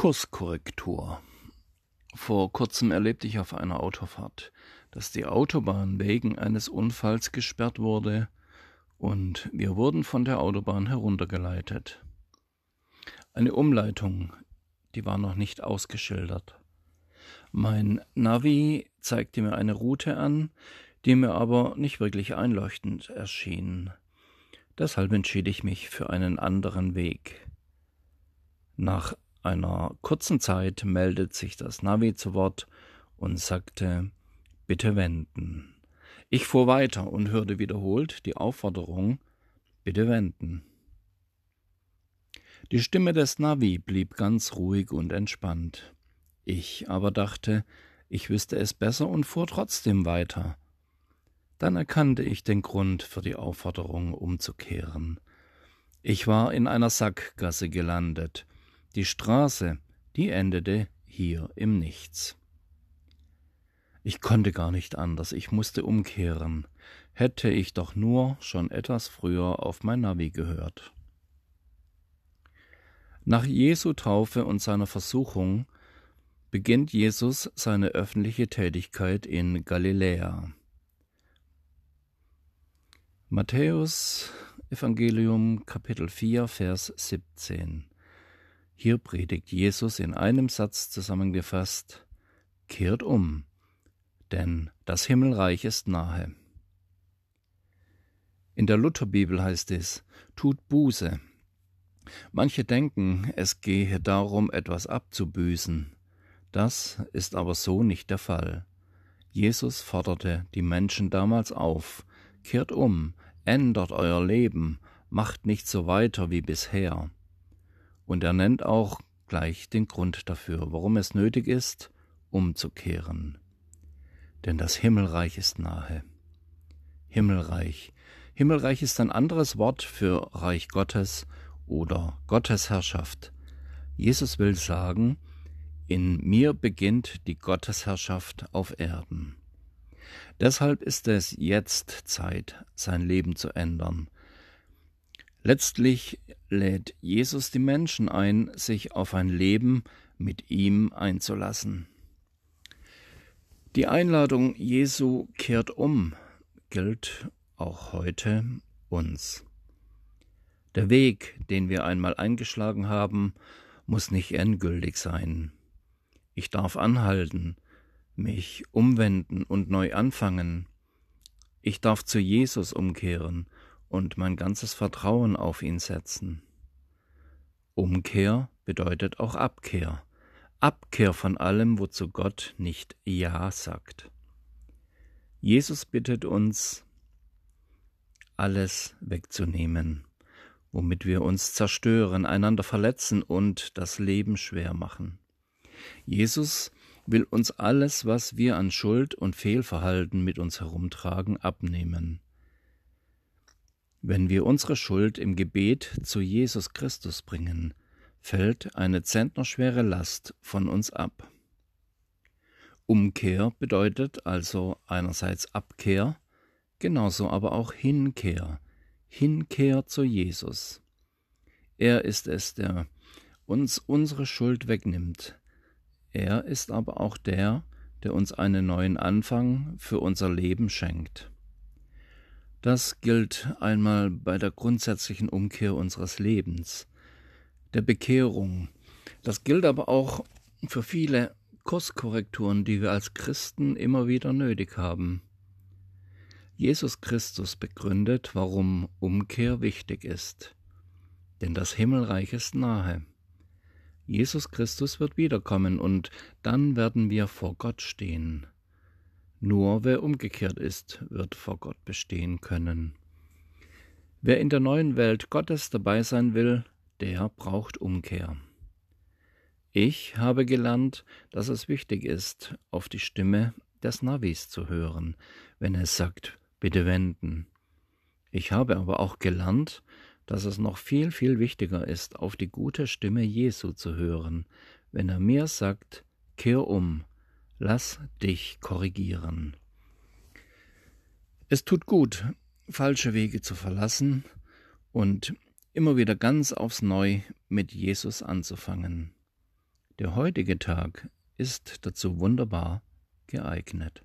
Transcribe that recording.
Kurskorrektur. Vor kurzem erlebte ich auf einer Autofahrt, dass die Autobahn wegen eines Unfalls gesperrt wurde und wir wurden von der Autobahn heruntergeleitet. Eine Umleitung, die war noch nicht ausgeschildert. Mein Navi zeigte mir eine Route an, die mir aber nicht wirklich einleuchtend erschien. Deshalb entschied ich mich für einen anderen Weg. Nach einer kurzen Zeit meldet sich das Navi zu Wort und sagte Bitte wenden. Ich fuhr weiter und hörte wiederholt die Aufforderung Bitte wenden. Die Stimme des Navi blieb ganz ruhig und entspannt. Ich aber dachte, ich wüsste es besser und fuhr trotzdem weiter. Dann erkannte ich den Grund für die Aufforderung umzukehren. Ich war in einer Sackgasse gelandet, die Straße, die endete hier im Nichts. Ich konnte gar nicht anders, ich musste umkehren. Hätte ich doch nur schon etwas früher auf mein Navi gehört. Nach Jesu Taufe und seiner Versuchung beginnt Jesus seine öffentliche Tätigkeit in Galiläa. Matthäus Evangelium Kapitel 4 Vers 17 hier predigt Jesus in einem Satz zusammengefasst, kehrt um, denn das Himmelreich ist nahe. In der Lutherbibel heißt es, tut Buße. Manche denken, es gehe darum, etwas abzubüßen. Das ist aber so nicht der Fall. Jesus forderte die Menschen damals auf, kehrt um, ändert euer Leben, macht nicht so weiter wie bisher. Und er nennt auch gleich den Grund dafür, warum es nötig ist, umzukehren. Denn das Himmelreich ist nahe. Himmelreich. Himmelreich ist ein anderes Wort für Reich Gottes oder Gottesherrschaft. Jesus will sagen, in mir beginnt die Gottesherrschaft auf Erden. Deshalb ist es jetzt Zeit, sein Leben zu ändern, Letztlich lädt Jesus die Menschen ein, sich auf ein Leben mit ihm einzulassen. Die Einladung Jesu kehrt um gilt auch heute uns. Der Weg, den wir einmal eingeschlagen haben, muss nicht endgültig sein. Ich darf anhalten, mich umwenden und neu anfangen. Ich darf zu Jesus umkehren und mein ganzes Vertrauen auf ihn setzen. Umkehr bedeutet auch Abkehr, Abkehr von allem, wozu Gott nicht Ja sagt. Jesus bittet uns, alles wegzunehmen, womit wir uns zerstören, einander verletzen und das Leben schwer machen. Jesus will uns alles, was wir an Schuld und Fehlverhalten mit uns herumtragen, abnehmen. Wenn wir unsere Schuld im Gebet zu Jesus Christus bringen, fällt eine zentnerschwere Last von uns ab. Umkehr bedeutet also einerseits Abkehr, genauso aber auch Hinkehr, Hinkehr zu Jesus. Er ist es, der uns unsere Schuld wegnimmt. Er ist aber auch der, der uns einen neuen Anfang für unser Leben schenkt. Das gilt einmal bei der grundsätzlichen Umkehr unseres Lebens, der Bekehrung. Das gilt aber auch für viele Kurskorrekturen, die wir als Christen immer wieder nötig haben. Jesus Christus begründet, warum Umkehr wichtig ist. Denn das Himmelreich ist nahe. Jesus Christus wird wiederkommen und dann werden wir vor Gott stehen. Nur wer umgekehrt ist, wird vor Gott bestehen können. Wer in der neuen Welt Gottes dabei sein will, der braucht Umkehr. Ich habe gelernt, dass es wichtig ist, auf die Stimme des Navis zu hören, wenn es sagt, bitte wenden. Ich habe aber auch gelernt, dass es noch viel, viel wichtiger ist, auf die gute Stimme Jesu zu hören, wenn er mir sagt, kehr um, Lass dich korrigieren. Es tut gut, falsche Wege zu verlassen und immer wieder ganz aufs Neu mit Jesus anzufangen. Der heutige Tag ist dazu wunderbar geeignet.